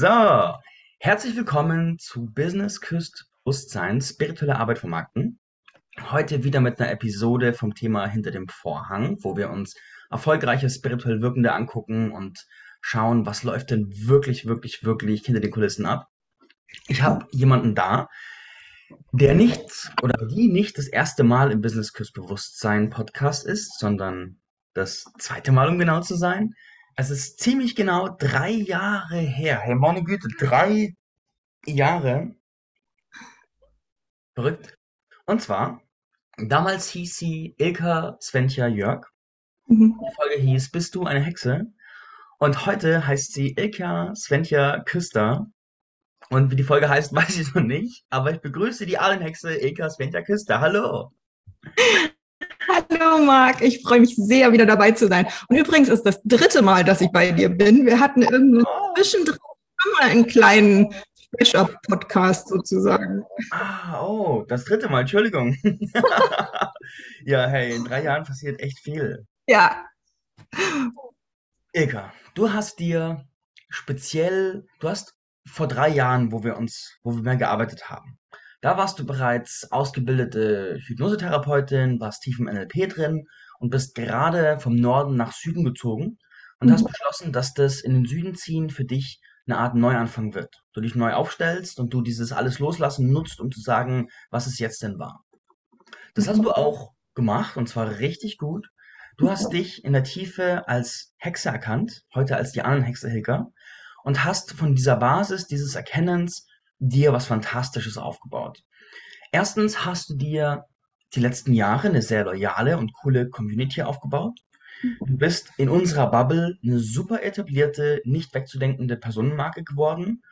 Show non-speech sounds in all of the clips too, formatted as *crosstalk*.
So, herzlich willkommen zu Business Küst Bewusstsein, spirituelle Arbeit vermarkten. Heute wieder mit einer Episode vom Thema Hinter dem Vorhang, wo wir uns erfolgreiche spirituell Wirkende angucken und schauen, was läuft denn wirklich, wirklich, wirklich hinter den Kulissen ab. Ich habe jemanden da, der nicht oder die nicht das erste Mal im Business Küst Bewusstsein Podcast ist, sondern das zweite Mal, um genau zu sein. Es ist ziemlich genau drei Jahre her. Hey, meine Güte, drei Jahre. Verrückt. Und zwar, damals hieß sie Ilka Sventja Jörg. Mhm. Die Folge hieß Bist du eine Hexe? Und heute heißt sie Ilka Sventja Küster. Und wie die Folge heißt, *laughs* weiß ich noch nicht. Aber ich begrüße die Ahlenhexe Ilka Sventja Küster. Hallo. *laughs* Hallo Marc, ich freue mich sehr, wieder dabei zu sein. Und übrigens ist das dritte Mal, dass ich bei dir bin. Wir hatten irgendwie zwischendrin mal einen kleinen Fresh-Up-Podcast sozusagen. Ah, oh, das dritte Mal, Entschuldigung. *laughs* ja, hey, in drei Jahren passiert echt viel. Ja, Ilka, du hast dir speziell, du hast vor drei Jahren, wo wir uns, wo wir mehr gearbeitet haben, da warst du bereits ausgebildete Hypnosetherapeutin, warst tief im NLP drin und bist gerade vom Norden nach Süden gezogen und hast Mhm. beschlossen, dass das in den Süden ziehen für dich eine Art Neuanfang wird. Du dich neu aufstellst und du dieses alles loslassen nutzt, um zu sagen, was es jetzt denn war. Das hast du auch gemacht und zwar richtig gut. Du hast dich in der Tiefe als Hexe erkannt, heute als die Ahnenhexe Hilka, und hast von dieser Basis dieses Erkennens dir was Fantastisches aufgebaut. Erstens hast du dir die letzten Jahre eine sehr loyale und coole Community aufgebaut. Du bist in unserer Bubble eine super etablierte, nicht wegzudenkende Personenmarke geworden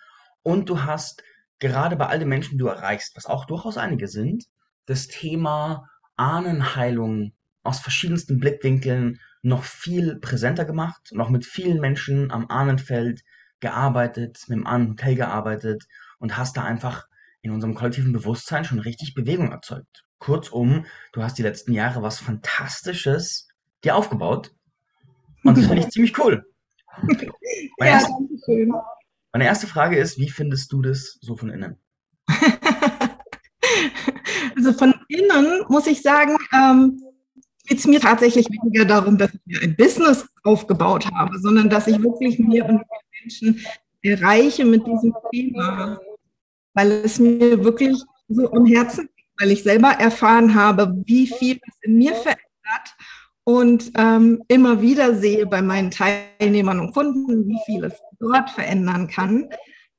und du hast gerade bei all den Menschen, die du erreichst, was auch durchaus einige sind, das Thema Ahnenheilung aus verschiedensten Blickwinkeln noch viel präsenter gemacht, noch mit vielen Menschen am Ahnenfeld gearbeitet, mit dem Ahnenhotel gearbeitet und hast da einfach in unserem kollektiven Bewusstsein schon richtig Bewegung erzeugt. Kurzum, du hast die letzten Jahre was Fantastisches dir aufgebaut und das finde ich *laughs* ziemlich cool. Meine ja, erste, schön. meine erste Frage ist, wie findest du das so von innen? *laughs* Also von innen muss ich sagen, ähm, geht es mir tatsächlich weniger darum, dass ich mir ein Business aufgebaut habe, sondern dass ich wirklich mehr und Menschen erreiche mit diesem Thema, weil es mir wirklich so am Herzen liegt, weil ich selber erfahren habe, wie viel es in mir verändert und ähm, immer wieder sehe bei meinen Teilnehmern und Kunden, wie viel es dort verändern kann.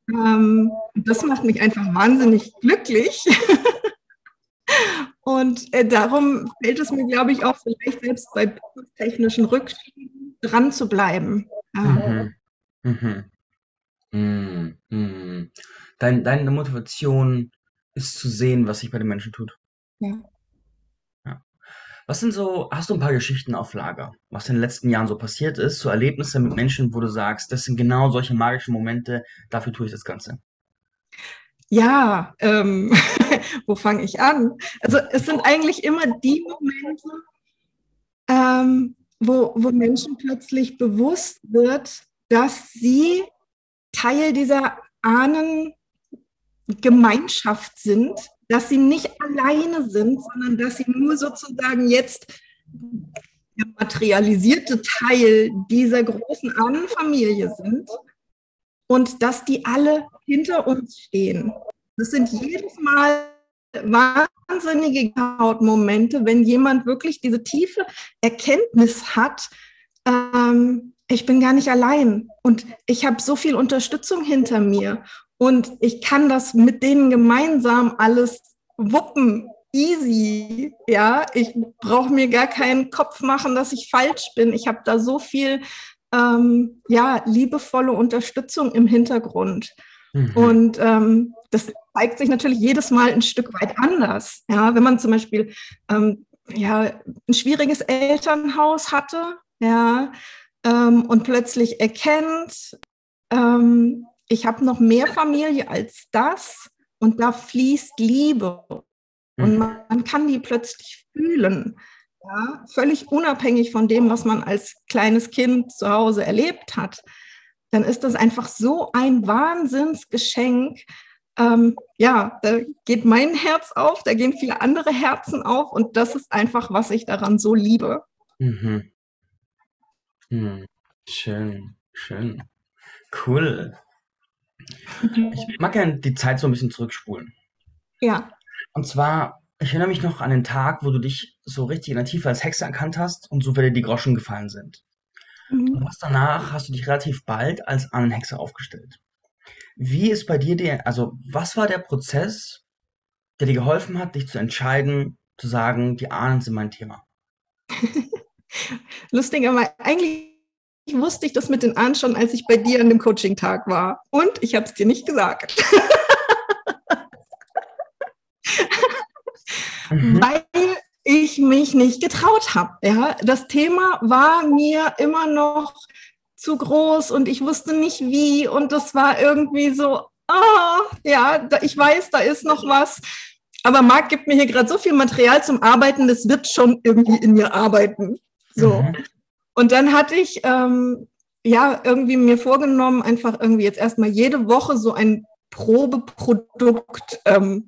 Ähm, das macht mich einfach wahnsinnig glücklich. *laughs* Und äh, darum fällt es mir, glaube ich, auch vielleicht selbst bei technischen Rückschieben dran zu bleiben. Ja. Mhm. Mhm. Mhm. Dein, deine Motivation ist zu sehen, was sich bei den Menschen tut. Ja. Ja. Was sind so, hast du ein paar Geschichten auf Lager, was in den letzten Jahren so passiert ist, so Erlebnisse mit Menschen, wo du sagst, das sind genau solche magischen Momente, dafür tue ich das Ganze. Ja, ähm, *laughs* wo fange ich an? Also es sind eigentlich immer die Momente, ähm, wo, wo Menschen plötzlich bewusst wird, dass sie Teil dieser Ahnengemeinschaft sind, dass sie nicht alleine sind, sondern dass sie nur sozusagen jetzt der materialisierte Teil dieser großen Ahnenfamilie sind und dass die alle hinter uns stehen. Das sind jedes Mal wahnsinnige Hautmomente, wenn jemand wirklich diese tiefe Erkenntnis hat, ähm, ich bin gar nicht allein und ich habe so viel Unterstützung hinter mir und ich kann das mit denen gemeinsam alles wuppen. Easy, ja. Ich brauche mir gar keinen Kopf machen, dass ich falsch bin. Ich habe da so viel ähm, ja, liebevolle Unterstützung im Hintergrund. Mhm. Und ähm, das zeigt sich natürlich jedes Mal ein Stück weit anders. Ja, wenn man zum Beispiel ähm, ja, ein schwieriges Elternhaus hatte, ja, ähm, und plötzlich erkennt, ähm, ich habe noch mehr Familie als das und da fließt Liebe und Mhm. man, man kann die plötzlich fühlen. Ja, völlig unabhängig von dem, was man als kleines Kind zu Hause erlebt hat. dann ist das einfach so ein Wahnsinnsgeschenk. Ähm, ja, da geht mein Herz auf, da gehen viele andere Herzen auf und das ist einfach, was ich daran so liebe. Mhm. Hm. Schön, schön. Cool. Ich *laughs* mag gerne die Zeit so ein bisschen zurückspulen. Ja. Und zwar, ich erinnere mich noch an den Tag, wo du dich so richtig in der Tiefe als Hexe erkannt hast und so dir die Groschen gefallen sind. Mhm. Und was danach hast du dich relativ bald als Ahnenhexe aufgestellt. Wie ist bei dir der, also was war der Prozess, der dir geholfen hat, dich zu entscheiden, zu sagen, die Ahnen sind mein Thema? *laughs* Lustigerweise, eigentlich wusste ich das mit den Ahnen schon, als ich bei dir an dem Coaching-Tag war. Und ich habe es dir nicht gesagt. mhm. Weil ich mich nicht getraut habe. Ja, das Thema war mir immer noch zu groß und ich wusste nicht wie und das war irgendwie so, ah, ja, ich weiß, da ist noch was. Aber Marc gibt mir hier gerade so viel Material zum Arbeiten, das wird schon irgendwie in mir arbeiten. So. Mhm. Und dann hatte ich ähm, ja irgendwie mir vorgenommen, einfach irgendwie jetzt erstmal jede Woche so ein Probeprodukt ähm,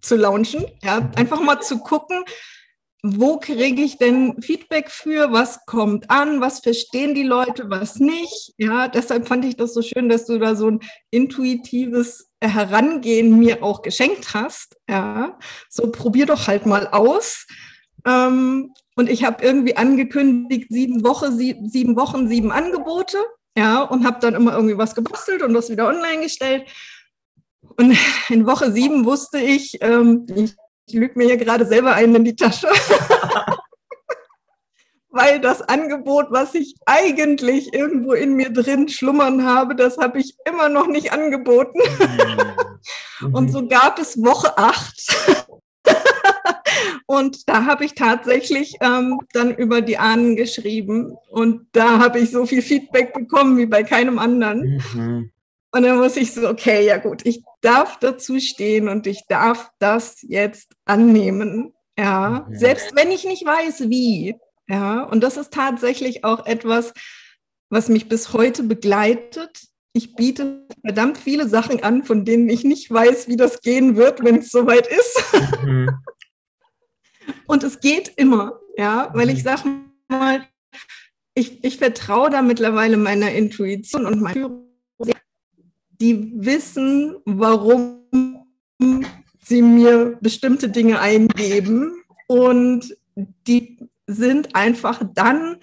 zu launchen. Ja, einfach mal zu gucken, wo kriege ich denn Feedback für, was kommt an, was verstehen die Leute, was nicht. Ja, deshalb fand ich das so schön, dass du da so ein intuitives Herangehen mir auch geschenkt hast. Ja, so probier doch halt mal aus. Ähm, und ich habe irgendwie angekündigt, sieben, Woche, sieben, sieben Wochen, sieben Angebote. Ja, und habe dann immer irgendwie was gebastelt und das wieder online gestellt. Und *laughs* in Woche sieben wusste ich, ähm, ich ich lüge mir hier gerade selber einen in die Tasche. *laughs* Weil das Angebot, was ich eigentlich irgendwo in mir drin schlummern habe, das habe ich immer noch nicht angeboten. Mhm. *laughs* Und so gab es Woche acht. Und da habe ich tatsächlich ähm, dann über die Ahnen geschrieben. Und da habe ich so viel Feedback bekommen wie bei keinem anderen. Mhm. Und dann muss ich so, okay, ja gut, ich darf dazu stehen und ich darf das jetzt annehmen. Ja, ja. selbst wenn ich nicht weiß, wie. Ja, und das ist tatsächlich auch etwas, was mich bis heute begleitet. Ich biete verdammt viele Sachen an, von denen ich nicht weiß, wie das gehen wird, wenn es soweit ist. Mhm. *laughs* und es geht immer, ja, weil ich mhm. sage mal, ich, ich vertraue da mittlerweile meiner Intuition und meiner Führung die wissen, warum sie mir bestimmte Dinge eingeben und die sind einfach dann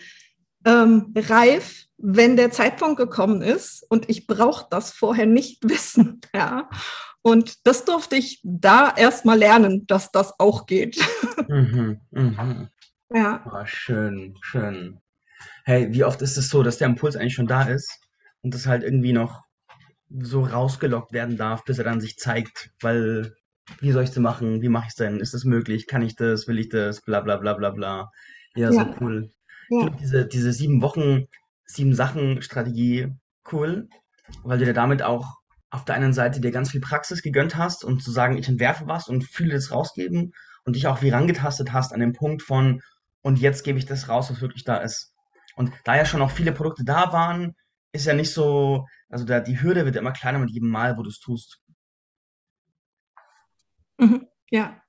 ähm, reif, wenn der Zeitpunkt gekommen ist und ich brauche das vorher nicht wissen. *laughs* Ja. Und das durfte ich da erstmal lernen, dass das auch geht. Mhm, mh. *laughs* Ja. Oh, schön, schön. Hey, wie oft ist es so, dass der Impuls eigentlich schon da ist und das halt irgendwie noch so rausgelockt werden darf, bis er dann sich zeigt, weil wie soll ich es machen? Wie mache ich es denn? Ist das möglich? Kann ich das? Will ich das? Bla bla bla bla bla. Ja, ja. so cool. Ja. Ich finde diese, diese sieben Wochen, sieben Sachen Strategie cool, weil du dir damit auch auf der einen Seite dir ganz viel Praxis gegönnt hast und zu sagen, ich entwerfe was und fühle das rausgeben und dich auch wie rangetastet hast an den Punkt von und jetzt gebe ich das raus, was wirklich da ist. Und da ja schon auch viele Produkte da waren, ist ja nicht so, also da, die Hürde wird immer kleiner mit jedem Mal, wo du es tust. Mhm, ja.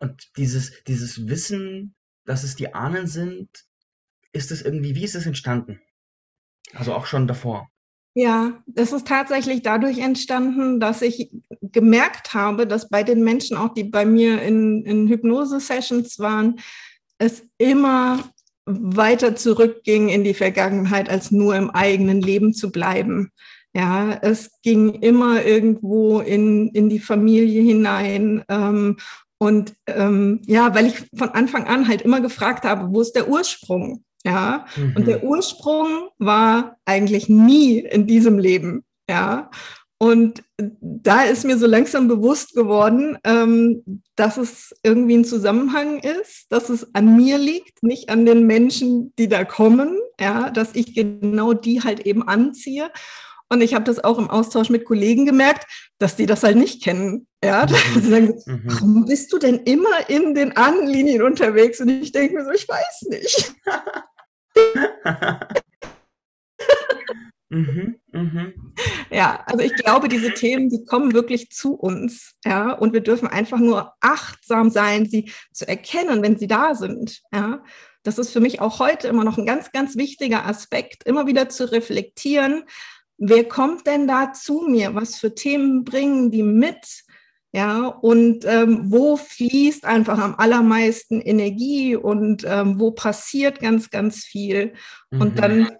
Und dieses, dieses Wissen, dass es die Ahnen sind, ist es irgendwie, wie ist es entstanden? Also auch schon davor. Ja, das ist tatsächlich dadurch entstanden, dass ich gemerkt habe, dass bei den Menschen, auch die bei mir in, in Hypnose-Sessions waren, es immer weiter zurückging in die Vergangenheit, als nur im eigenen Leben zu bleiben. Ja, es ging immer irgendwo in, in die Familie hinein. Ähm, und ähm, ja, weil ich von Anfang an halt immer gefragt habe, wo ist der Ursprung? Ja, mhm. und der Ursprung war eigentlich nie in diesem Leben. Ja, und da ist mir so langsam bewusst geworden, ähm, dass es irgendwie ein Zusammenhang ist, dass es an mir liegt, nicht an den Menschen, die da kommen, ja, dass ich genau die halt eben anziehe. Und ich habe das auch im Austausch mit Kollegen gemerkt, dass die das halt nicht kennen. Ja, mhm. *laughs* sie sagen, mhm. warum bist du denn immer in den Ahnenlinien unterwegs? Und ich denke mir so, ich weiß nicht. *laughs* Mhm, mh. Ja, also ich glaube, diese Themen, die kommen wirklich zu uns, ja, und wir dürfen einfach nur achtsam sein, sie zu erkennen, wenn sie da sind, ja. Das ist für mich auch heute immer noch ein ganz, ganz wichtiger Aspekt, immer wieder zu reflektieren, wer kommt denn da zu mir? Was für Themen bringen die mit? Ja, und ähm, wo fließt einfach am allermeisten Energie und ähm, wo passiert ganz, ganz viel. Mhm. Und dann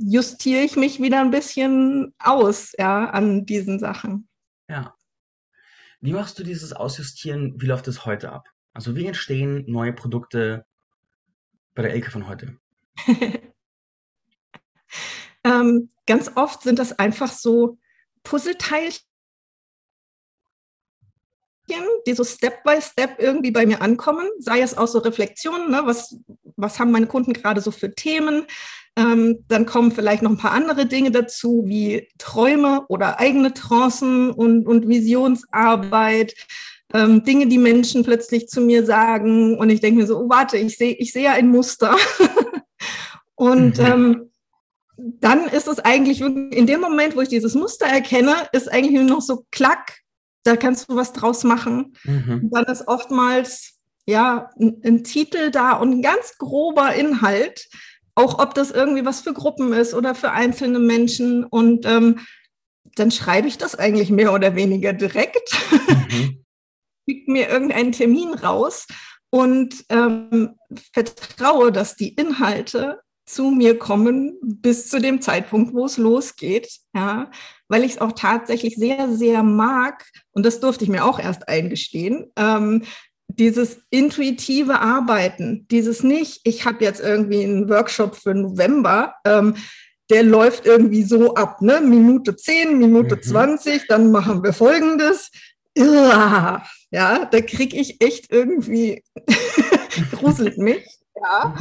justiere ich mich wieder ein bisschen aus, ja, an diesen Sachen. Ja. Wie machst du dieses Ausjustieren? Wie läuft es heute ab? Also wie entstehen neue Produkte bei der Elke von heute? *laughs* ähm, ganz oft sind das einfach so Puzzleteilchen, die so Step by Step irgendwie bei mir ankommen, sei es auch so Reflexionen, ne, was, was haben meine Kunden gerade so für Themen. Ähm, dann kommen vielleicht noch ein paar andere Dinge dazu, wie Träume oder eigene Trancen und, und Visionsarbeit. Ähm, Dinge, die Menschen plötzlich zu mir sagen und ich denke mir so, oh, warte, ich sehe ich seh ja ein Muster. *laughs* und mhm. ähm, dann ist es eigentlich in dem Moment, wo ich dieses Muster erkenne, ist eigentlich nur noch so klack, da kannst du was draus machen. Mhm. Dann ist oftmals ja ein, ein, Titel da und ein ganz grober Inhalt, auch ob das irgendwie was für Gruppen ist oder für einzelne Menschen. Und ähm, dann schreibe ich das eigentlich mehr oder weniger direkt, mhm. *laughs* mir irgendeinen Termin raus und ähm, vertraue, dass die Inhalte zu mir kommen bis zu dem Zeitpunkt, wo es losgeht, ja, weil ich es auch tatsächlich sehr, sehr mag, und das durfte ich mir auch erst eingestehen, ähm, dieses intuitive Arbeiten, dieses nicht, ich habe jetzt irgendwie einen Workshop für November, ähm, der läuft irgendwie so ab, ne? Minute 10, Minute mhm. 20, dann machen wir folgendes. Ja, ja da kriege ich echt irgendwie, *laughs* gruselt mich. Ja.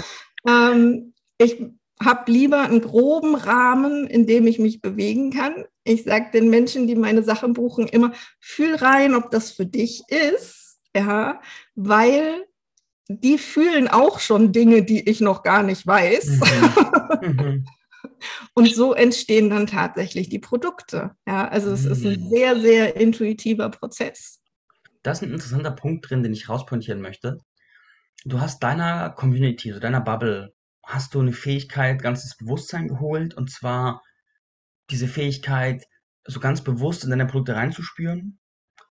Ähm, ich habe lieber einen groben Rahmen, in dem ich mich bewegen kann. Ich sage den Menschen, die meine Sachen buchen, immer, fühl rein, ob das für dich ist, ja, weil die fühlen auch schon Dinge, die ich noch gar nicht weiß. Mhm. mhm. *laughs* Und so entstehen dann tatsächlich die Produkte. Ja, also es ist ein mhm. sehr, sehr intuitiver Prozess. Das ist ein interessanter Punkt drin, den ich rauspointieren möchte. Du hast deiner Community, so deiner Bubble, hast du eine Fähigkeit ganz ins Bewusstsein geholt und zwar diese Fähigkeit, so ganz bewusst in deine Produkte reinzuspüren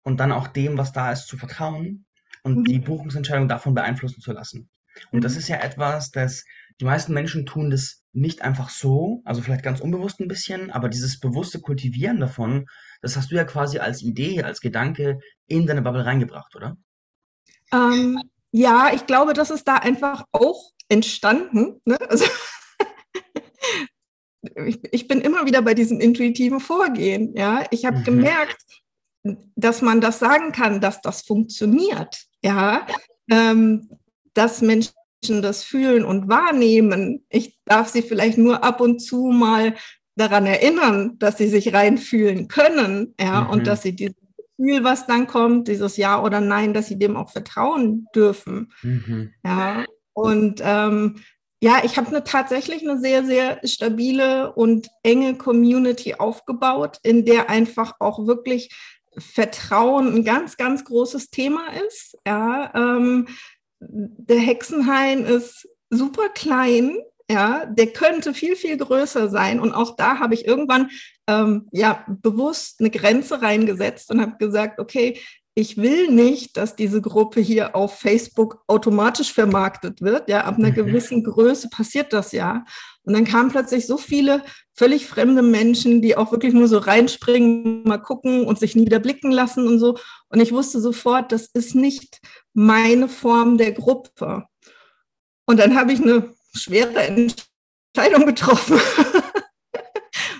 und dann auch dem, was da ist, zu vertrauen und mhm. die Buchungsentscheidung davon beeinflussen zu lassen. Und mhm. das ist ja etwas, das die meisten Menschen tun das nicht einfach so, also vielleicht ganz unbewusst ein bisschen, aber dieses bewusste Kultivieren davon, das hast du ja quasi als Idee, als Gedanke in deine Bubble reingebracht, oder? Ähm, ja, ich glaube, das ist da einfach auch entstanden. Ne? Also *laughs* ich, ich, bin immer wieder bei diesem intuitiven Vorgehen. Ja, ich habe mhm. gemerkt, dass man das sagen kann, dass das funktioniert. Ja, ähm, dass Menschen das fühlen und wahrnehmen. Ich darf sie vielleicht nur ab und zu mal daran erinnern, dass sie sich reinfühlen können, ja, mhm. und dass sie dieses Gefühl, was dann kommt, dieses Ja oder Nein, dass sie dem auch vertrauen dürfen. Mhm. Ja, und ähm, ja, ich habe eine, tatsächlich eine sehr, sehr stabile und enge Community aufgebaut, in der einfach auch wirklich Vertrauen ein ganz, ganz großes Thema ist. Ja, ähm, der Hexenhain ist super klein, ja, der könnte viel, viel größer sein. Und auch da habe ich irgendwann ähm, ja bewusst eine Grenze reingesetzt und habe gesagt, okay, ich will nicht, dass diese Gruppe hier auf Facebook automatisch vermarktet wird. Ja, ab einer mhm. gewissen Größe passiert das ja. Und dann kamen plötzlich so viele völlig fremde Menschen, die auch wirklich nur so reinspringen, mal gucken und sich nie wieder blicken lassen und so. Und ich wusste sofort, das ist nicht meine Form der Gruppe. Und dann habe ich eine schwere Entscheidung getroffen. *laughs*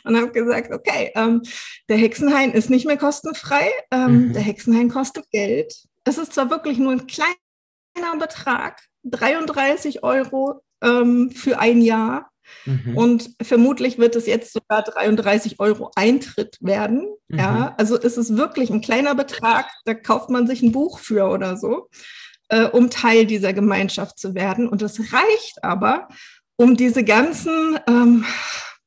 und habe gesagt, okay, ähm, der Hexenhain ist nicht mehr kostenfrei, ähm, mhm. der Hexenhain kostet Geld. Es ist zwar wirklich nur ein kleiner Betrag, 33 Euro ähm, für ein Jahr. Mhm. Und vermutlich wird es jetzt sogar 33 Euro Eintritt werden. Mhm. Ja, also ist es wirklich ein kleiner Betrag, da kauft man sich ein Buch für oder so, äh, um Teil dieser Gemeinschaft zu werden. Und das reicht aber, um diese ganzen ähm,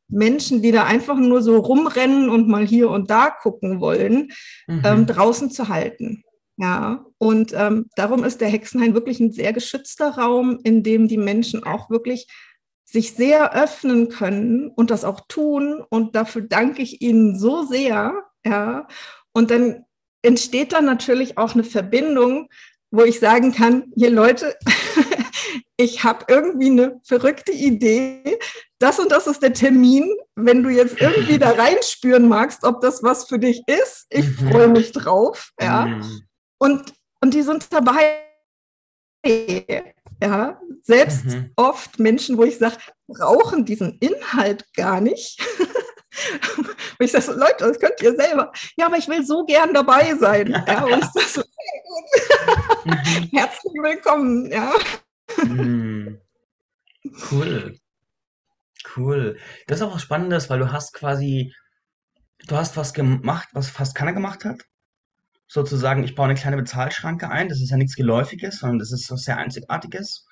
Menschen, die da einfach nur so rumrennen und mal hier und da gucken wollen, mhm. ähm, draußen zu halten. Ja, und ähm, darum ist der Hexenhain wirklich ein sehr geschützter Raum, in dem die Menschen auch wirklich sich sehr öffnen können und das auch tun. Und dafür danke ich Ihnen so sehr. Ja, und dann entsteht dann natürlich auch eine Verbindung, wo ich sagen kann, hier Leute, ich habe irgendwie eine verrückte Idee. Das und das ist der Termin. Wenn du jetzt irgendwie da *laughs* reinspüren magst, ob das was für dich ist, ich mhm. freue mich drauf. Ja. Mhm. Und, und die sind dabei. Ja, selbst mhm. oft Menschen, wo ich sage, brauchen diesen Inhalt gar nicht. *laughs* Und ich sage so, Leute, das könnt ihr selber. Ja, aber ich will so gern dabei sein. Ja, und ich sage so. Herzlich willkommen. Ja. Mhm. Cool. Cool. Das ist auch was Spannendes, weil du hast quasi, du hast was gemacht, was fast keiner gemacht hat. Sozusagen, ich baue eine kleine Bezahlschranke ein. Das ist ja nichts Geläufiges, sondern das ist was sehr Einzigartiges.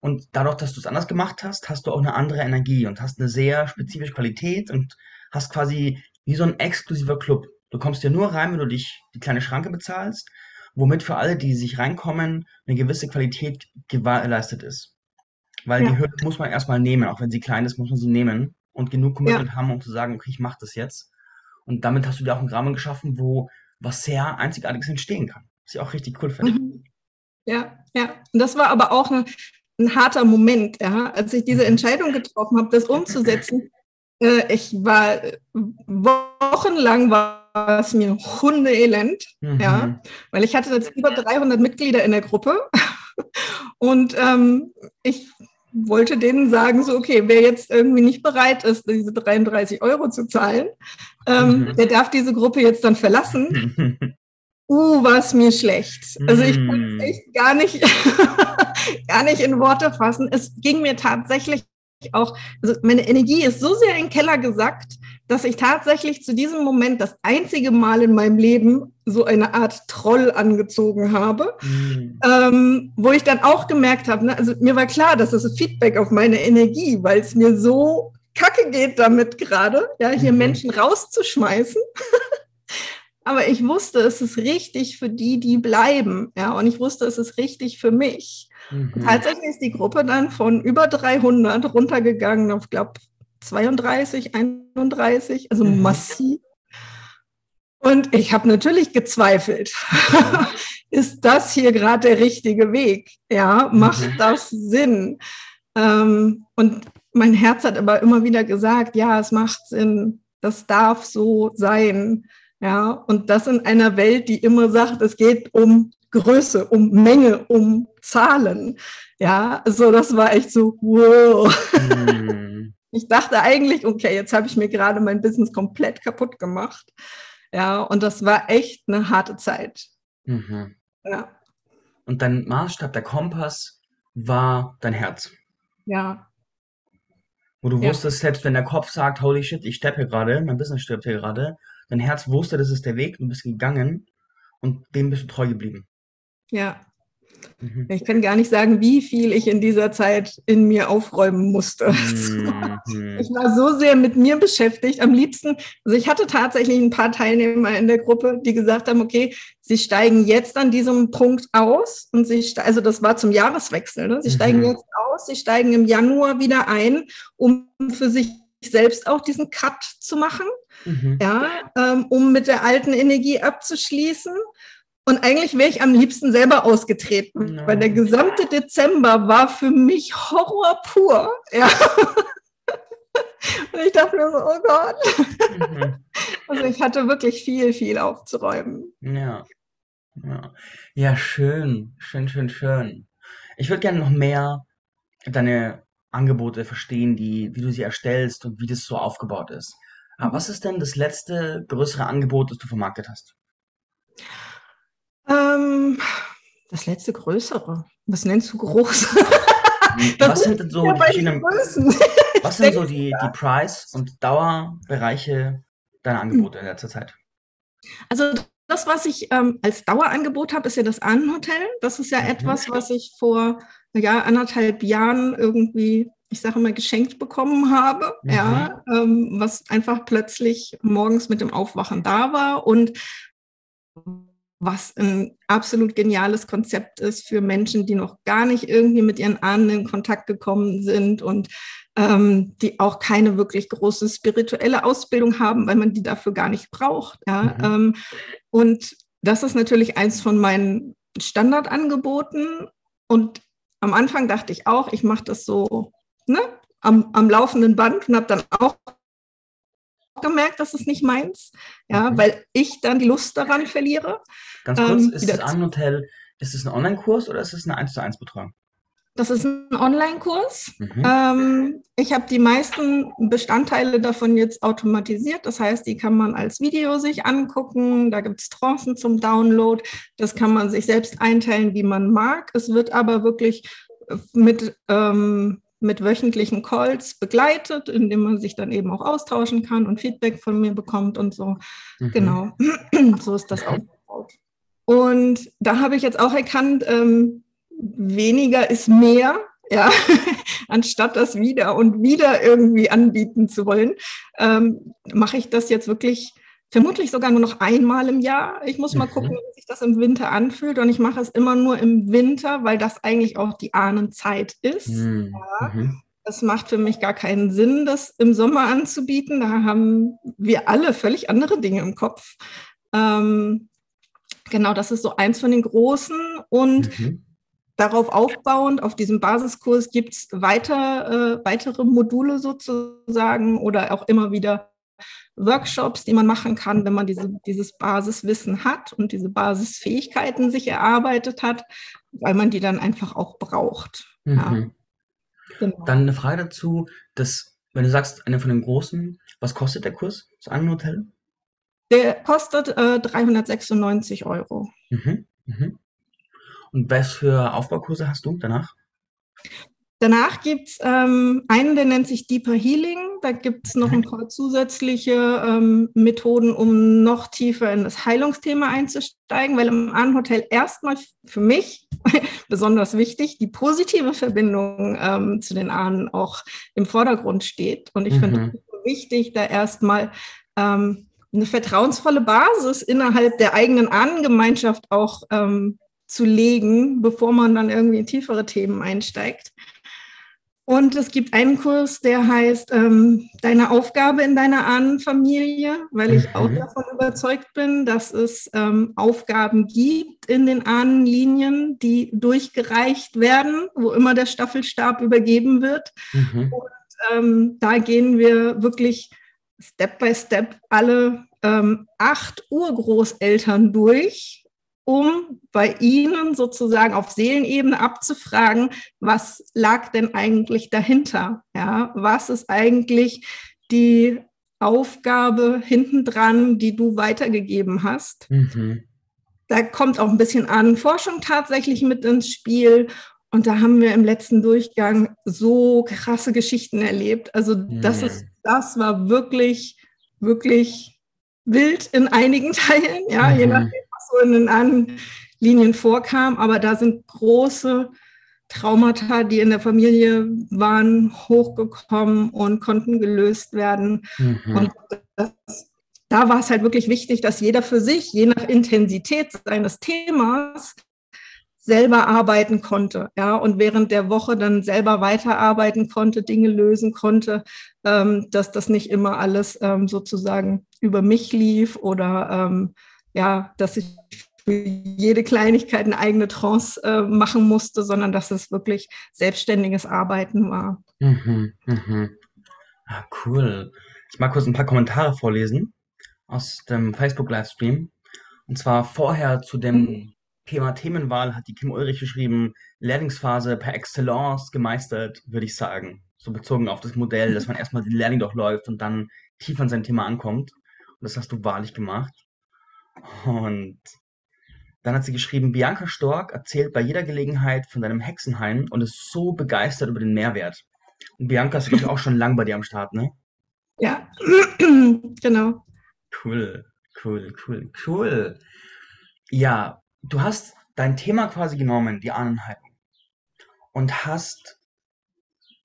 Und dadurch, dass du es anders gemacht hast, hast du auch eine andere Energie und hast eine sehr spezifische Qualität und hast quasi wie so ein exklusiver Club. Du kommst ja nur rein, wenn du dich die kleine Schranke bezahlst, womit für alle, die sich reinkommen, eine gewisse Qualität gewährleistet ist. Weil ja. die Hürde muss man erstmal nehmen, auch wenn sie klein ist, muss man sie nehmen und genug Commitment ja. haben, um zu sagen, okay, ich mache das jetzt. Und damit hast du dir auch einen Rahmen geschaffen, wo was sehr Einzigartiges entstehen kann. Was ich auch richtig cool finde. Mhm. Ja, ja. Und das war aber auch ein, ein harter Moment, ja, als ich diese mhm. Entscheidung getroffen habe, das umzusetzen äh, ich war wochenlang war es mir Hundeelend, mhm. ja, weil ich hatte jetzt über 300 Mitglieder in der Gruppe *laughs* und ähm, ich wollte denen sagen, so, okay, wer jetzt irgendwie nicht bereit ist, diese 33 Euro zu zahlen, ähm, mhm. der darf diese Gruppe jetzt dann verlassen. *laughs* uh, war es mir schlecht. Also ich kann es mhm. echt gar nicht, *laughs* gar nicht in Worte fassen. Es ging mir tatsächlich auch, also meine Energie ist so sehr in den Keller gesackt, dass ich tatsächlich zu diesem Moment das einzige Mal in meinem Leben so eine Art Troll angezogen habe, mhm. ähm, wo ich dann auch gemerkt habe, ne, also mir war klar, dass das Feedback auf meine Energie, weil es mir so kacke geht damit gerade, ja, hier mhm. Menschen rauszuschmeißen. *laughs* Aber ich wusste, es ist richtig für die, die bleiben, ja, und ich wusste, es ist richtig für mich. Mhm. Tatsächlich ist die Gruppe dann von über 300 runtergegangen auf, glaube 32, 31, also mhm. massiv. Und ich habe natürlich gezweifelt. *laughs* ist das hier gerade der richtige Weg? Ja, macht mhm. das Sinn? Ähm, und mein Herz hat aber immer wieder gesagt, ja, es macht Sinn. Das darf so sein. Ja, und das in einer Welt, die immer sagt, es geht um Größe, um Menge, um Zahlen. Ja, so das war echt so, wow. Mhm. *laughs* Ich dachte eigentlich, okay, jetzt habe ich mir gerade mein Business komplett kaputt gemacht. Ja, und das war echt eine harte Zeit. Mhm. Ja. Und dein Maßstab, der Kompass, war dein Herz. Ja. Wo du ja. wusstest, selbst wenn der Kopf sagt, holy shit, ich steppe gerade, mein Business stirbt hier gerade, dein Herz wusste, das ist der Weg, du bist gegangen und dem bist du treu geblieben. Ja. Mhm. Ich kann gar nicht sagen, wie viel ich in dieser Zeit in mir aufräumen musste. *laughs* Mhm. Ich war so sehr mit mir beschäftigt. Am liebsten, also ich hatte tatsächlich ein paar Teilnehmer in der Gruppe, die gesagt haben, okay, sie steigen jetzt an diesem Punkt aus und sie, also das war zum Jahreswechsel, ne? sie mhm. steigen jetzt aus, sie steigen im Januar wieder ein, um für sich selbst auch diesen Cut zu machen, mhm. ja, ähm, um mit der alten Energie abzuschließen und eigentlich wäre ich am liebsten selber ausgetreten, no. weil der gesamte Dezember war für mich Horror pur. Ja. Und ich dachte mir so, oh Gott. Mhm. Also ich hatte wirklich viel, viel aufzuräumen. Ja. Ja, ja schön, schön, schön, schön. Ich würde gerne noch mehr deine Angebote verstehen, die, wie du sie erstellst und wie das so aufgebaut ist. Aber was ist denn das letzte größere Angebot, das du vermarktet hast? Ähm, das letzte größere. Was nennst du groß? was sind denn so die verschiedenen, was sind so *laughs* die, die Preis- und Dauerbereiche deiner Angebote in letzter Zeit? Also das, was ich ähm, als Dauerangebot habe, ist ja das Ahnenhotel. Das ist ja mhm. etwas, was ich vor ja, anderthalb Jahren irgendwie ich sage mal, geschenkt bekommen habe, mhm. ja, ähm, was einfach plötzlich morgens mit dem Aufwachen da war und was ein absolut geniales Konzept ist für Menschen, die noch gar nicht irgendwie mit ihren Ahnen in Kontakt gekommen sind und ähm, die auch keine wirklich große spirituelle Ausbildung haben, weil man die dafür gar nicht braucht. Ja? Mhm. Ähm, und das ist natürlich eins von meinen Standardangeboten. Und am Anfang dachte ich auch, ich mache das so ne, am, am laufenden Band und habe dann auch gemerkt, das ist nicht meins, ja, mhm. weil ich dann die Lust daran verliere. Ganz kurz, ähm, ist das Anhotel, ist es ein Online-Kurs oder ist es eine 1 zu 1 Betreuung? Das ist ein Online-Kurs. Mhm. Ähm, ich habe die meisten Bestandteile davon jetzt automatisiert. Das heißt, die kann man als Video sich angucken. Da gibt es Trancen zum Download. Das kann man sich selbst einteilen, wie man mag. Es wird aber wirklich mit ähm, mit wöchentlichen Calls begleitet, indem man sich dann eben auch austauschen kann und Feedback von mir bekommt und so. Mhm. Genau, *clears throat* so ist das aufgebaut. Und da habe ich jetzt auch erkannt, ähm, weniger ist mehr, ja, *laughs* anstatt das wieder und wieder irgendwie anbieten zu wollen, ähm, mache ich das jetzt wirklich vermutlich sogar nur noch einmal im Jahr. Ich muss mal mhm. gucken, wie sich das im Winter anfühlt. Und ich mache es immer nur im Winter, weil das eigentlich auch die Ahnenzeit ist. Mhm. Ja. Es macht für mich gar keinen Sinn, das im Sommer anzubieten. Da haben wir alle völlig andere Dinge im Kopf. Ähm, genau, das ist so eins von den großen. Und mhm. darauf aufbauend, auf diesem Basiskurs gibt es weiter, äh, weitere Module sozusagen oder auch immer wieder Workshops, die man machen kann, wenn man diese, dieses Basiswissen hat und diese Basisfähigkeiten sich erarbeitet hat, weil man die dann einfach auch braucht. Mhm. Ja. Genau. Dann eine Frage dazu, dass, wenn du sagst, eine von den großen, was kostet der Kurs, das Hotel? Der kostet äh, 396 Euro. Mhm. Mhm. Und was für Aufbaukurse hast du danach? Danach gibt es ähm, einen, der nennt sich Deeper Healing. Da gibt es noch ein paar zusätzliche ähm, Methoden, um noch tiefer in das Heilungsthema einzusteigen, weil im Ahnenhotel erstmal für mich *laughs* besonders wichtig die positive Verbindung ähm, zu den Ahnen auch im Vordergrund steht. Und ich mhm. finde es wichtig, da erstmal ähm, eine vertrauensvolle Basis innerhalb der eigenen Ahnengemeinschaft auch ähm, zu legen, bevor man dann irgendwie in tiefere Themen einsteigt. Und es gibt einen Kurs, der heißt ähm, Deine Aufgabe in deiner Ahnenfamilie, weil ich auch mhm. davon überzeugt bin, dass es ähm, Aufgaben gibt in den Ahnenlinien, die durchgereicht werden, wo immer der Staffelstab übergeben wird. Mhm. Und ähm, da gehen wir wirklich Step by Step alle ähm, acht Urgroßeltern durch um bei Ihnen sozusagen auf Seelenebene abzufragen, was lag denn eigentlich dahinter? Ja, was ist eigentlich die Aufgabe hintendran, die du weitergegeben hast? Mhm. Da kommt auch ein bisschen an Forschung tatsächlich mit ins Spiel. Und da haben wir im letzten Durchgang so krasse Geschichten erlebt. Also das mhm. ist, das war wirklich, wirklich wild in einigen *laughs* Teilen, ja, mhm. je nachdem, so in den anderen Linien vorkam, aber da sind große Traumata, die in der Familie waren, hochgekommen und konnten gelöst werden. Mhm. Und das, da war es halt wirklich wichtig, dass jeder für sich, je nach Intensität seines Themas, selber arbeiten konnte, ja, und während der Woche dann selber weiterarbeiten konnte, Dinge lösen konnte, ähm, dass das nicht immer alles ähm, sozusagen über mich lief oder ähm, ja, dass ich für jede Kleinigkeit eine eigene Trance äh, machen musste, sondern dass es wirklich selbstständiges Arbeiten war. Mhm, mhm. Ah, cool. Ich mag kurz ein paar Kommentare vorlesen aus dem Facebook-Livestream. Und zwar vorher zu dem mhm. Thema Themenwahl hat die Kim Ulrich geschrieben, Lehrlingsphase per Excellence gemeistert, würde ich sagen. So bezogen auf das Modell, dass man erstmal den Lehrling durchläuft und dann tief an sein Thema ankommt. Und das hast du wahrlich gemacht. Und dann hat sie geschrieben, Bianca Stork erzählt bei jeder Gelegenheit von deinem Hexenhain und ist so begeistert über den Mehrwert. Und Bianca ist, glaube ich, auch schon lang bei dir am Start, ne? Ja, *clears throat* genau. Cool, cool, cool, cool. Ja, du hast dein Thema quasi genommen, die Ahnenheilung, und hast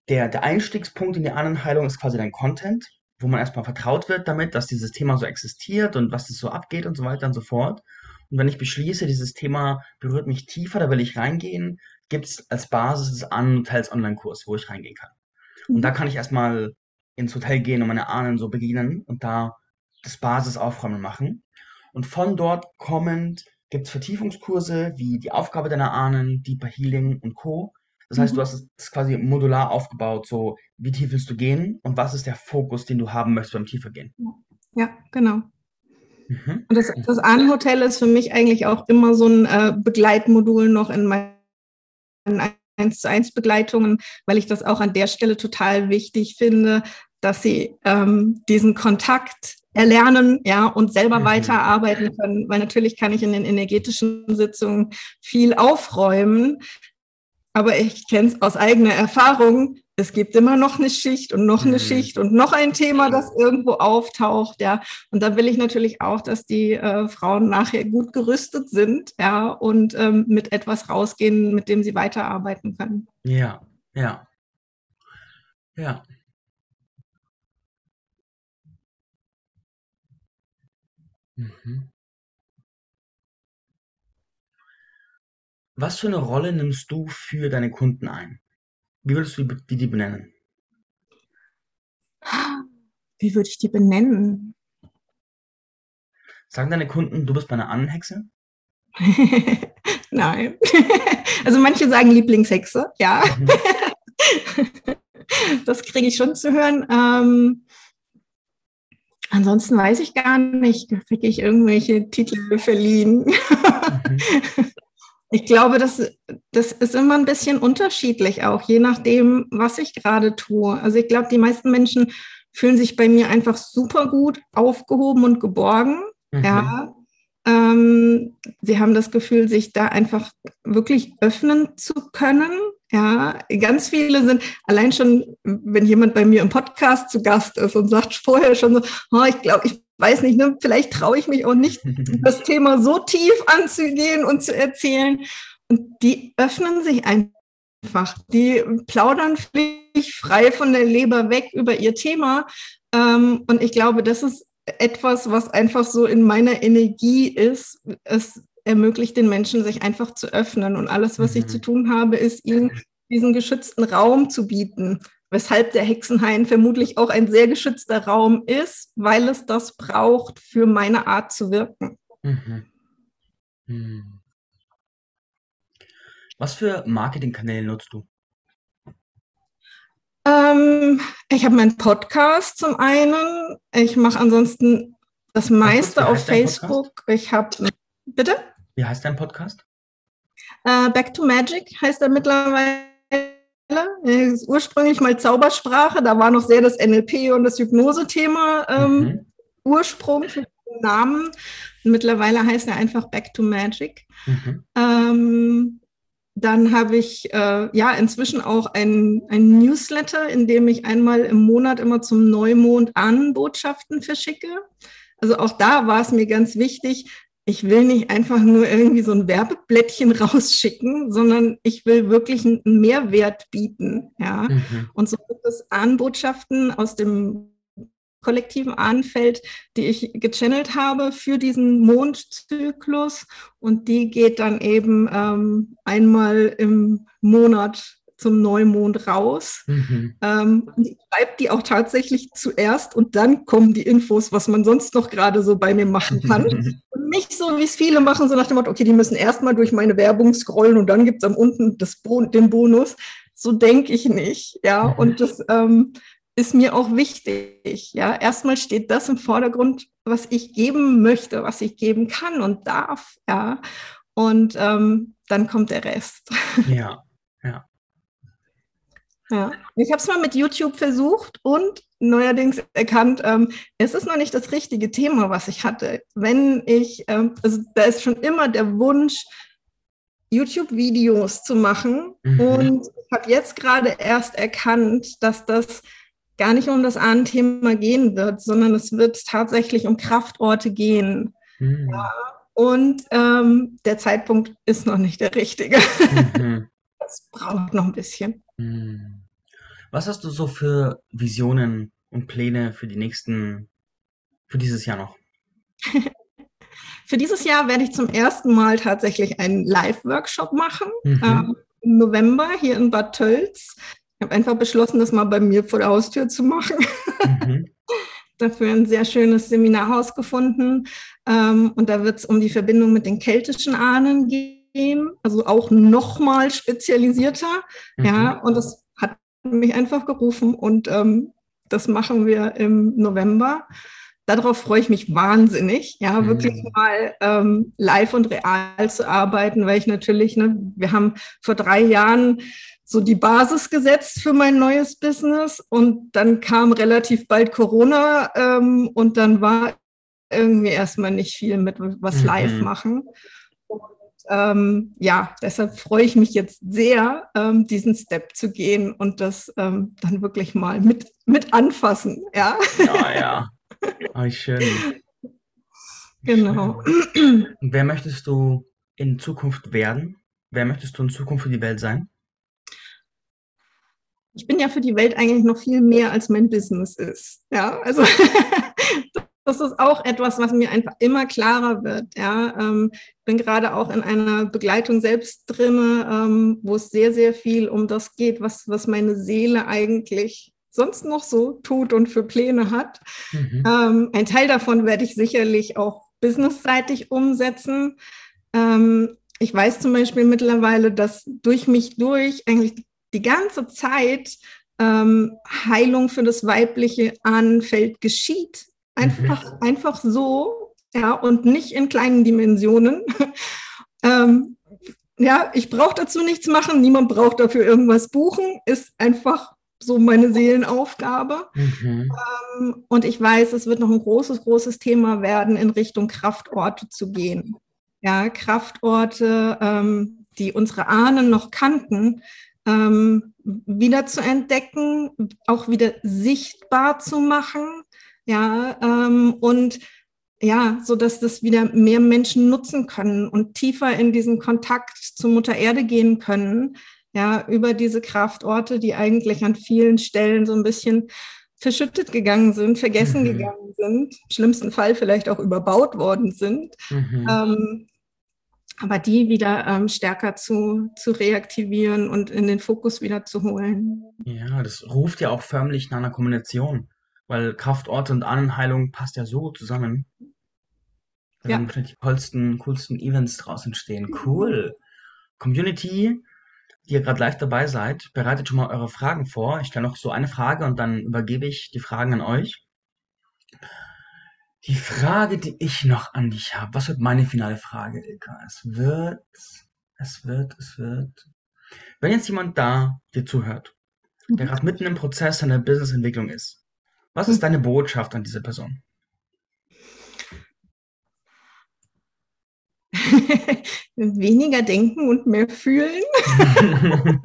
der, der Einstiegspunkt in die Ahnenheilung ist quasi dein Content, wo man erstmal vertraut wird damit, dass dieses Thema so existiert und was das so abgeht und so weiter und so fort. Und wenn ich beschließe, dieses Thema berührt mich tiefer, da will ich reingehen, gibt es als Basis das Ahnen-Hotels Online-Kurs, wo ich reingehen kann. Und da mhm. kann ich erstmal ins Hotel gehen und meine Ahnen so begegnen und da das Basisaufräumen machen. Und von dort kommend gibt es Vertiefungskurse wie die Aufgabe deiner Ahnen, Deeper Healing und Co. Das heißt, mhm. du hast es quasi modular aufgebaut, so wie tief willst du gehen und was ist der Fokus, den du haben möchtest beim Tiefergehen. Ja, genau. Mhm. Und das, das Ahnenhotel ist für mich eigentlich auch immer so ein äh, Begleitmodul noch in meinen 1 zu 1 Begleitungen, weil ich das auch an der Stelle total wichtig finde, dass sie ähm, diesen Kontakt erlernen, ja, und selber mhm. weiterarbeiten können, weil natürlich kann ich in den energetischen Sitzungen viel aufräumen, aber ich kenne es aus eigener Erfahrung, es gibt immer noch eine Schicht und noch eine mhm. Schicht und noch ein Thema, das irgendwo auftaucht, ja. Und da will ich natürlich auch, dass die äh, Frauen nachher gut gerüstet sind, ja, und ähm, mit etwas rausgehen, mit dem sie weiterarbeiten können. Ja, ja. Ja. Mhm. Was für eine Rolle nimmst du für deine Kunden ein? Wie würdest du die, die benennen? Wie würde ich die benennen? Sagen deine Kunden, du bist meine Annenhexe? *laughs* Nein. *laughs* also manche sagen Lieblingshexe, ja. Mhm. *laughs* das kriege ich schon zu hören. Ähm, ansonsten weiß ich gar nicht, kriege ich irgendwelche Titel verliehen. Mhm. Ich glaube, das, das ist immer ein bisschen unterschiedlich auch, je nachdem, was ich gerade tue. Also ich glaube, die meisten Menschen fühlen sich bei mir einfach super gut aufgehoben und geborgen. Mhm. Ja. Ähm, sie haben das Gefühl, sich da einfach wirklich öffnen zu können. Ja, ganz viele sind allein schon, wenn jemand bei mir im Podcast zu Gast ist und sagt vorher schon so, oh, ich glaube, ich weiß nicht, ne, vielleicht traue ich mich auch nicht, *laughs* das Thema so tief anzugehen und zu erzählen. Und die öffnen sich einfach. Die plaudern völlig frei von der Leber weg über ihr Thema. Ähm, und ich glaube, das ist etwas, was einfach so in meiner Energie ist. Es ermöglicht den Menschen, sich einfach zu öffnen. Und alles, was ich mhm. zu tun habe, ist ihnen diesen geschützten Raum zu bieten weshalb der Hexenhain vermutlich auch ein sehr geschützter Raum ist, weil es das braucht, für meine Art zu wirken. Mhm. Hm. Was für Marketingkanäle nutzt du? Ähm, ich habe meinen Podcast zum einen. Ich mache ansonsten das meiste auf Facebook. Ich habe. Bitte? Wie heißt dein Podcast? Uh, Back to Magic heißt er mittlerweile. Ist ursprünglich mal Zaubersprache, da war noch sehr das NLP und das Hypnose-Thema ähm, mhm. Ursprung für den Namen. Und mittlerweile heißt er einfach Back to Magic. Mhm. Ähm, dann habe ich äh, ja inzwischen auch ein, ein Newsletter, in dem ich einmal im Monat immer zum Neumond an Botschaften verschicke. Also auch da war es mir ganz wichtig, ich will nicht einfach nur irgendwie so ein Werbeblättchen *laughs* rausschicken, sondern ich will wirklich einen Mehrwert bieten. Ja? Mhm. Und so gibt es Ahnbotschaften aus dem kollektiven Ahnenfeld, die ich gechannelt habe für diesen Mondzyklus. Und die geht dann eben ähm, einmal im Monat zum Neumond raus. Mhm. Ähm, ich schreibe die auch tatsächlich zuerst und dann kommen die Infos, was man sonst noch gerade so bei mir machen kann. *laughs* und nicht so, wie es viele machen, so nach dem Motto, okay, die müssen erstmal durch meine Werbung scrollen und dann gibt es am unten das Bo den Bonus. So denke ich nicht. Ja, mhm. und das ähm, ist mir auch wichtig. Ja, erstmal steht das im Vordergrund, was ich geben möchte, was ich geben kann und darf. Ja, und ähm, dann kommt der Rest. Ja. *laughs* Ja, ich habe es mal mit YouTube versucht und neuerdings erkannt, ähm, es ist noch nicht das richtige Thema, was ich hatte. Wenn ich, ähm, also da ist schon immer der Wunsch, YouTube-Videos zu machen mhm. und ich habe jetzt gerade erst erkannt, dass das gar nicht um das Ahnenthema gehen wird, sondern es wird tatsächlich um Kraftorte gehen. Mhm. Ja, und ähm, der Zeitpunkt ist noch nicht der richtige. Mhm. *laughs* Das braucht noch ein bisschen. Mhm. Was hast du so für Visionen und Pläne für die nächsten, für dieses Jahr noch? *laughs* Für dieses Jahr werde ich zum ersten Mal tatsächlich einen Live-Workshop machen. Mhm. Ähm, Im November hier in Bad Tölz. Ich habe einfach beschlossen, das mal bei mir vor der Haustür zu machen. Mhm. *laughs* Dafür ein sehr schönes Seminarhaus gefunden. Ähm, und da wird es um die Verbindung mit den keltischen Ahnen gehen, also auch nochmal spezialisierter. Mhm. Ja, und das mich einfach gerufen und ähm, das machen wir im November darauf freue ich mich wahnsinnig, ja, mhm. wirklich mal ähm, live und real zu arbeiten, weil ich natürlich, ne, wir haben vor drei Jahren so die Basis gesetzt für mein neues Business und dann kam relativ bald Corona ähm, und dann war irgendwie erstmal nicht viel mit was mhm. live machen. Ähm, ja, deshalb freue ich mich jetzt sehr, ähm, diesen Step zu gehen und das ähm, dann wirklich mal mit, mit anfassen. Ja, ja. ja. Oh, schön. Genau. Schön. Und wer möchtest du in Zukunft werden? Wer möchtest du in Zukunft für die Welt sein? Ich bin ja für die Welt eigentlich noch viel mehr, als mein Business ist. Ja, also *laughs* das ist auch etwas, was mir einfach immer klarer wird. Ja, ähm, ich bin gerade auch in einer Begleitung selbst drin, ähm, wo es sehr, sehr viel um das geht, was, was meine Seele eigentlich sonst noch so tut und für Pläne hat. Mhm. Ähm, ein Teil davon werde ich sicherlich auch businessseitig umsetzen. Ähm, ich weiß zum Beispiel mittlerweile, dass durch mich durch eigentlich die ganze Zeit ähm, Heilung für das weibliche Ahnenfeld geschieht. Einfach, mhm. einfach so, ja, und nicht in kleinen Dimensionen. *laughs* ähm, ja, ich brauche dazu nichts machen, niemand braucht dafür irgendwas buchen, ist einfach so meine Seelenaufgabe. Mhm. Ähm, und ich weiß, es wird noch ein großes, großes Thema werden, in Richtung Kraftorte zu gehen. Ja, Kraftorte, ähm, die unsere Ahnen noch kannten, ähm, wieder zu entdecken, auch wieder sichtbar zu machen. Ja, ähm, und ja, so dass das wieder mehr Menschen nutzen können und tiefer in diesen Kontakt zur Mutter Erde gehen können, ja, über diese Kraftorte, die eigentlich an vielen Stellen so ein bisschen verschüttet gegangen sind, vergessen mhm. gegangen sind, im schlimmsten Fall vielleicht auch überbaut worden sind. Mhm. Ähm, aber die wieder ähm, stärker zu, zu reaktivieren und in den Fokus wieder zu holen. Ja, das ruft ja auch förmlich nach einer Kombination, weil Kraftorte und Ahnenheilung passt ja so gut zusammen. Da ja. wahrscheinlich die coolsten, coolsten Events draus entstehen. Cool. Community die ihr gerade live dabei seid, bereitet schon mal eure Fragen vor. Ich stelle noch so eine Frage und dann übergebe ich die Fragen an euch. Die Frage, die ich noch an dich habe, was wird meine finale Frage, Ilka? Es wird, es wird, es wird. Wenn jetzt jemand da dir zuhört, der mhm. gerade mitten im Prozess seiner Businessentwicklung ist, was ist deine Botschaft an diese Person? *laughs* Weniger denken und mehr fühlen. *laughs*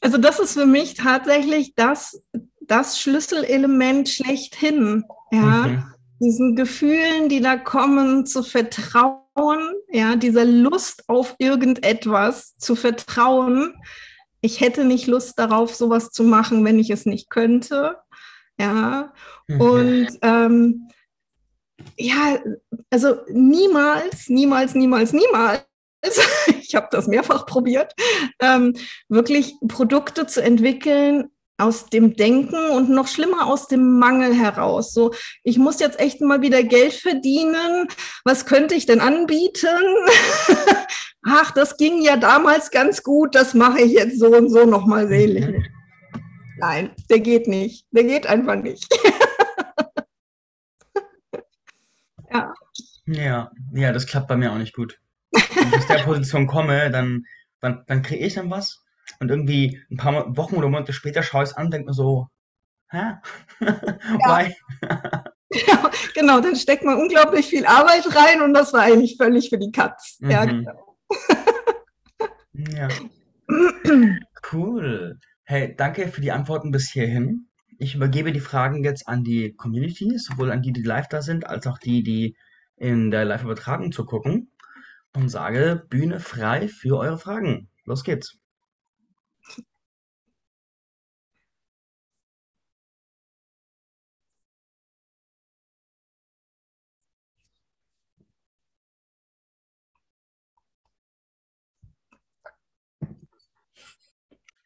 also das ist für mich tatsächlich das, das Schlüsselelement schlechthin. Ja, okay. diesen Gefühlen, die da kommen, zu vertrauen, ja, dieser Lust auf irgendetwas zu vertrauen. Ich hätte nicht Lust darauf, sowas zu machen, wenn ich es nicht könnte. Ja, mhm. und ähm, ja, also niemals, niemals, niemals, niemals, *laughs* ich habe das mehrfach probiert, ähm, wirklich Produkte zu entwickeln aus dem Denken und noch schlimmer aus dem Mangel heraus. So, ich muss jetzt echt mal wieder Geld verdienen. Was könnte ich denn anbieten? *laughs* Ach, das ging ja damals ganz gut. Das mache ich jetzt so und so nochmal selig. Mhm. Nein, der geht nicht. Der geht einfach nicht. *laughs* Ja. Ja, ja, das klappt bei mir auch nicht gut. Wenn ich aus der *laughs* Position komme, dann, dann, dann kriege ich dann was und irgendwie ein paar Wochen oder Monate später schaue ich es an und denke mir so, hä? *laughs* Why? ja, genau, dann steckt man unglaublich viel Arbeit rein und das war eigentlich völlig für die Katz. Mhm. Ja, genau. ja. *clears throat* Cool. Hey, danke für die Antworten bis hierhin. Ich übergebe die Fragen jetzt an die Community, sowohl an die, die live da sind, als auch die, die in der Live-Übertragung zugucken und sage Bühne frei für eure Fragen. Los geht's.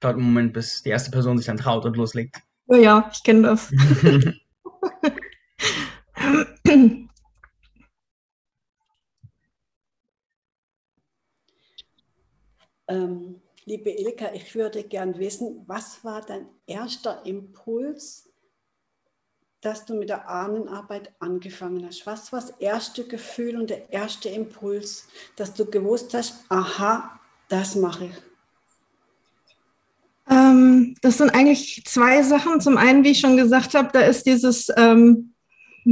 Dauert einen Moment, bis die erste Person sich dann traut und loslegt. Ja, ja, ich kenne das. *laughs* ähm, liebe Ilka, ich würde gern wissen, was war dein erster Impuls, dass du mit der Ahnenarbeit angefangen hast? Was war das erste Gefühl und der erste Impuls, dass du gewusst hast, aha, das mache ich? Ähm, das sind eigentlich zwei Sachen. Zum einen, wie ich schon gesagt habe, da ist dieses ähm,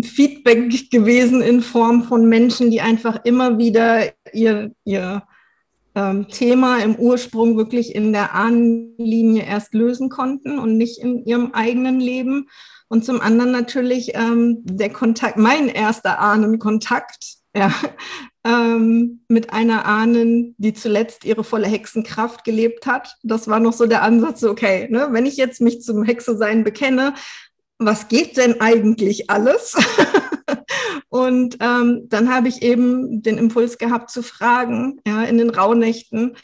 Feedback gewesen in Form von Menschen, die einfach immer wieder ihr, ihr ähm, Thema im Ursprung wirklich in der Ahnenlinie erst lösen konnten und nicht in ihrem eigenen Leben. Und zum anderen natürlich ähm, der Kontakt, mein erster Ahnenkontakt, ja, ähm, mit einer Ahnen, die zuletzt ihre volle Hexenkraft gelebt hat. Das war noch so der Ansatz, okay, ne, wenn ich jetzt mich zum Hexe-Sein bekenne, was geht denn eigentlich alles? *laughs* und ähm, dann habe ich eben den Impuls gehabt zu fragen, ja, in den Rauhnächten,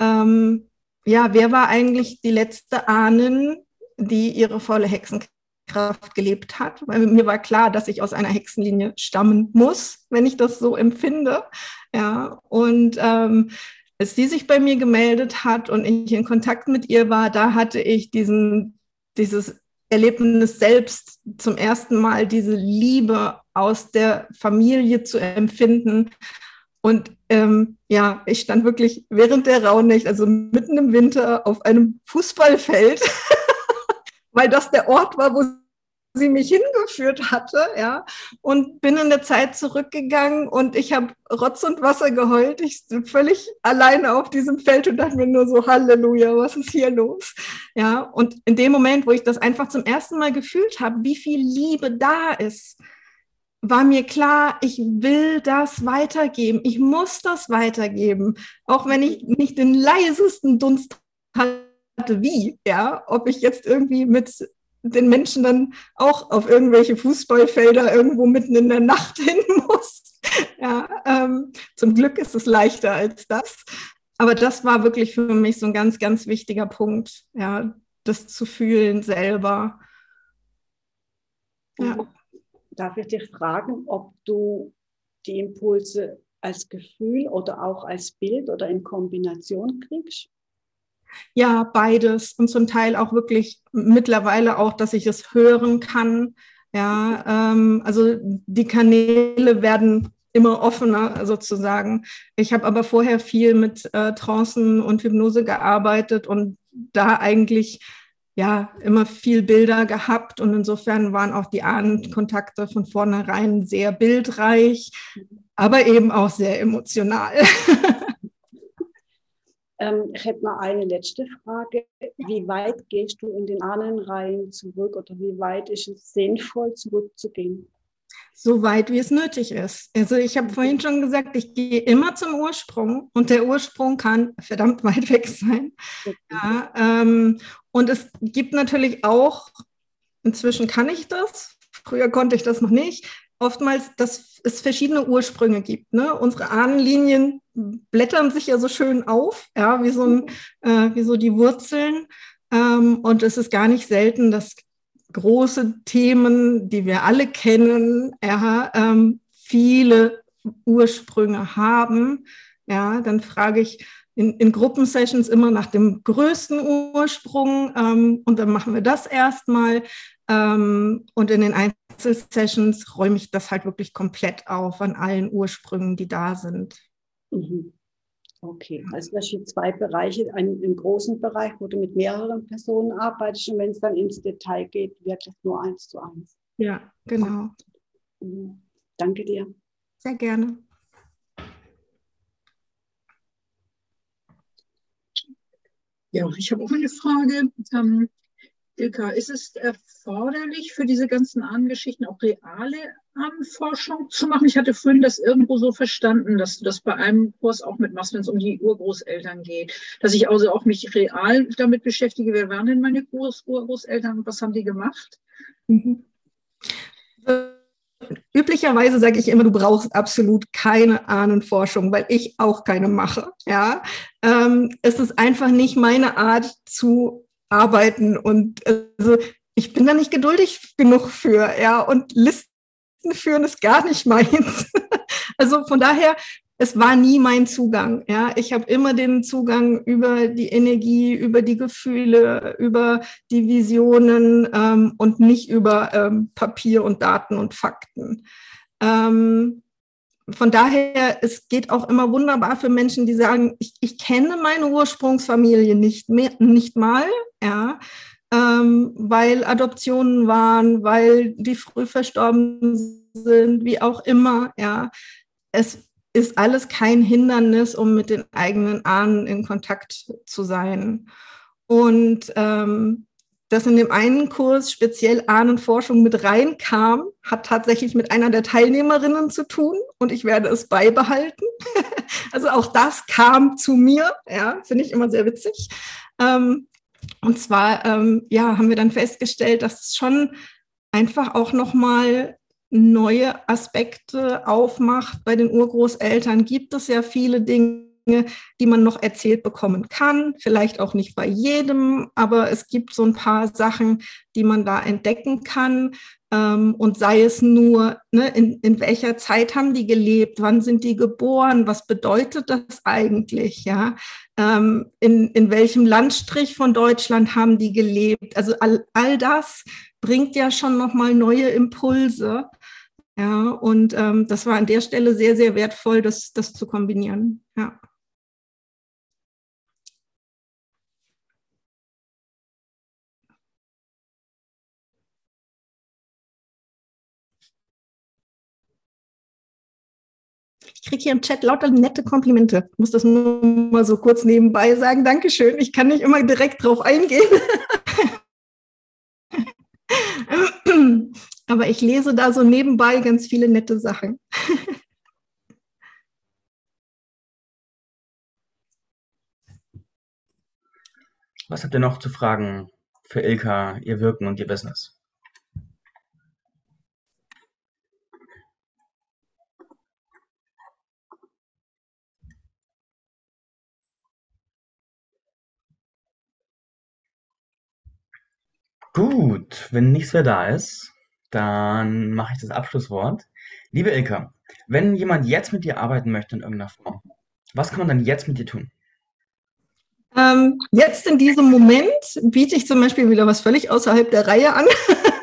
ähm, ja, wer war eigentlich die letzte Ahnen, die ihre volle Hexenkraft Kraft gelebt hat, weil mir war klar, dass ich aus einer Hexenlinie stammen muss, wenn ich das so empfinde. Ja, und ähm, als sie sich bei mir gemeldet hat und ich in Kontakt mit ihr war, da hatte ich diesen, dieses Erlebnis selbst zum ersten Mal, diese Liebe aus der Familie zu empfinden. Und ähm, ja, ich stand wirklich während der Rauhnächte, also mitten im Winter, auf einem Fußballfeld *laughs* weil das der Ort war, wo sie mich hingeführt hatte, ja, und bin in der Zeit zurückgegangen und ich habe Rotz und Wasser geheult. Ich bin völlig alleine auf diesem Feld und dachte mir nur so, Halleluja, was ist hier los? Ja, und in dem Moment, wo ich das einfach zum ersten Mal gefühlt habe, wie viel Liebe da ist, war mir klar, ich will das weitergeben. Ich muss das weitergeben, auch wenn ich nicht den leisesten Dunst hatte wie, ja, ob ich jetzt irgendwie mit den Menschen dann auch auf irgendwelche Fußballfelder irgendwo mitten in der Nacht *laughs* hin muss. Ja, ähm, zum Glück ist es leichter als das. Aber das war wirklich für mich so ein ganz, ganz wichtiger Punkt, ja, das zu fühlen selber. Ja. Darf ich dich fragen, ob du die Impulse als Gefühl oder auch als Bild oder in Kombination kriegst? Ja, beides und zum Teil auch wirklich mittlerweile auch, dass ich es hören kann. Ja, ähm, also die Kanäle werden immer offener sozusagen. Ich habe aber vorher viel mit äh, Trancen und Hypnose gearbeitet und da eigentlich ja immer viel Bilder gehabt und insofern waren auch die Ahnenkontakte von vornherein sehr bildreich, aber eben auch sehr emotional. *laughs* Ähm, ich hätte noch eine letzte Frage. Wie weit gehst du in den Ahnenreihen zurück oder wie weit ist es sinnvoll, zurückzugehen? So weit, wie es nötig ist. Also ich habe vorhin schon gesagt, ich gehe immer zum Ursprung und der Ursprung kann verdammt weit weg sein. Ja, ähm, und es gibt natürlich auch, inzwischen kann ich das, früher konnte ich das noch nicht, oftmals, dass es verschiedene Ursprünge gibt. Ne? Unsere Ahnenlinien blättern sich ja so schön auf, ja, wie so, ein, äh, wie so die Wurzeln. Ähm, und es ist gar nicht selten, dass große Themen, die wir alle kennen, ja, ähm, viele Ursprünge haben. Ja, dann frage ich in, in Gruppensessions immer nach dem größten Ursprung ähm, und dann machen wir das erstmal. Ähm, und in den Einzelsessions räume ich das halt wirklich komplett auf an allen Ursprüngen, die da sind. Mhm. Okay, also das sind zwei Bereiche, einen, einen großen Bereich, wo du mit mehreren Personen arbeitest und wenn es dann ins Detail geht, wirklich nur eins zu eins. Ja, genau. Mhm. Danke dir. Sehr gerne. Ja, ich habe auch eine Frage. Ähm, Ilka, ist es erforderlich für diese ganzen Ahnengeschichten auch reale Ahnenforschung zu machen? Ich hatte vorhin das irgendwo so verstanden, dass du das bei einem Kurs auch mitmachst, wenn es um die Urgroßeltern geht. Dass ich also auch mich real damit beschäftige. Wer waren denn meine Urgroßeltern und was haben die gemacht? Mhm. üblicherweise sage ich immer, du brauchst absolut keine Ahnenforschung, weil ich auch keine mache. Ja, ähm, es ist einfach nicht meine Art zu arbeiten und also ich bin da nicht geduldig genug für. Ja, und Listen führen ist gar nicht *laughs* meins. also von daher es war nie mein Zugang. Ja, ich habe immer den Zugang über die Energie, über die Gefühle, über die Visionen ähm, und nicht über ähm, Papier und Daten und Fakten. Ähm, von daher, es geht auch immer wunderbar für Menschen, die sagen, ich, ich kenne meine Ursprungsfamilie nicht mehr, nicht mal, ja, ähm, weil Adoptionen waren, weil die früh verstorben sind, wie auch immer, ja. Es ist alles kein Hindernis, um mit den eigenen Ahnen in Kontakt zu sein. Und ähm, dass in dem einen Kurs speziell Ahnenforschung mit reinkam, hat tatsächlich mit einer der Teilnehmerinnen zu tun und ich werde es beibehalten. *laughs* also auch das kam zu mir, ja, finde ich immer sehr witzig. Ähm, und zwar, ähm, ja, haben wir dann festgestellt, dass es schon einfach auch nochmal neue Aspekte aufmacht. Bei den Urgroßeltern gibt es ja viele Dinge, die man noch erzählt bekommen kann. Vielleicht auch nicht bei jedem, aber es gibt so ein paar Sachen, die man da entdecken kann. Ähm, und sei es nur, ne, in, in welcher Zeit haben die gelebt, wann sind die geboren, was bedeutet das eigentlich, ja? Ähm, in, in welchem Landstrich von Deutschland haben die gelebt? Also all, all das bringt ja schon nochmal neue Impulse. Ja, und ähm, das war an der Stelle sehr, sehr wertvoll, das, das zu kombinieren. Ja. Kriege hier im Chat lauter nette Komplimente. Ich muss das nur mal so kurz nebenbei sagen. Dankeschön. Ich kann nicht immer direkt drauf eingehen. *laughs* Aber ich lese da so nebenbei ganz viele nette Sachen. Was habt ihr noch zu fragen für Ilka, ihr Wirken und ihr Business? Gut, wenn nichts mehr da ist, dann mache ich das Abschlusswort. Liebe Ilka, wenn jemand jetzt mit dir arbeiten möchte in irgendeiner Form, was kann man dann jetzt mit dir tun? Ähm, jetzt in diesem Moment biete ich zum Beispiel wieder was völlig außerhalb der Reihe an. *laughs*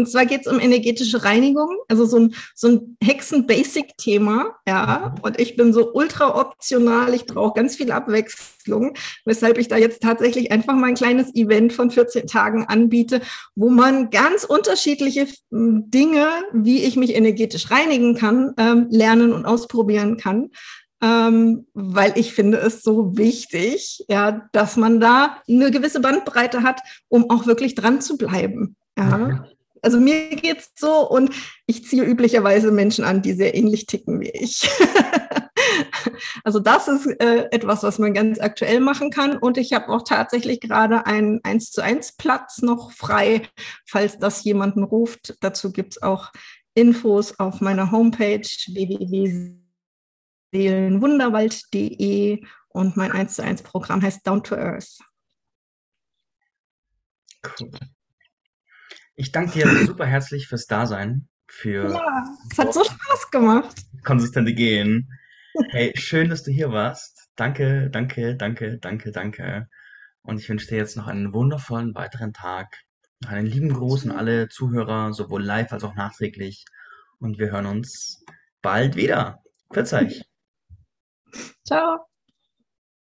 Und zwar geht es um energetische Reinigung, also so ein, so ein Hexen-Basic-Thema. Ja, mhm. und ich bin so ultra optional, ich brauche ganz viel Abwechslung, weshalb ich da jetzt tatsächlich einfach mal ein kleines Event von 14 Tagen anbiete, wo man ganz unterschiedliche hm, Dinge, wie ich mich energetisch reinigen kann, ähm, lernen und ausprobieren kann. Ähm, weil ich finde es so wichtig, ja, dass man da eine gewisse Bandbreite hat, um auch wirklich dran zu bleiben. Ja. Also mir geht's so und ich ziehe üblicherweise Menschen an, die sehr ähnlich ticken wie ich. *laughs* also das ist äh, etwas, was man ganz aktuell machen kann. Und ich habe auch tatsächlich gerade einen 1 zu 1 Platz noch frei, falls das jemanden ruft. Dazu gibt's auch Infos auf meiner Homepage www.seelenwunderwald.de und mein 1 zu 1 Programm heißt Down to Earth. Cool. Ich danke dir *laughs* super herzlich fürs Dasein, für Ja, es hat so Spaß gemacht. konsistente Gehen. *laughs* Hey, schön, dass du hier warst. Danke, danke, danke, danke, danke. Und ich wünsche dir jetzt noch einen wundervollen weiteren Tag. Noch einen lieben Gruß an alle Zuhörer, sowohl live als auch nachträglich. Und wir hören uns bald wieder. Euch. *laughs* Ciao.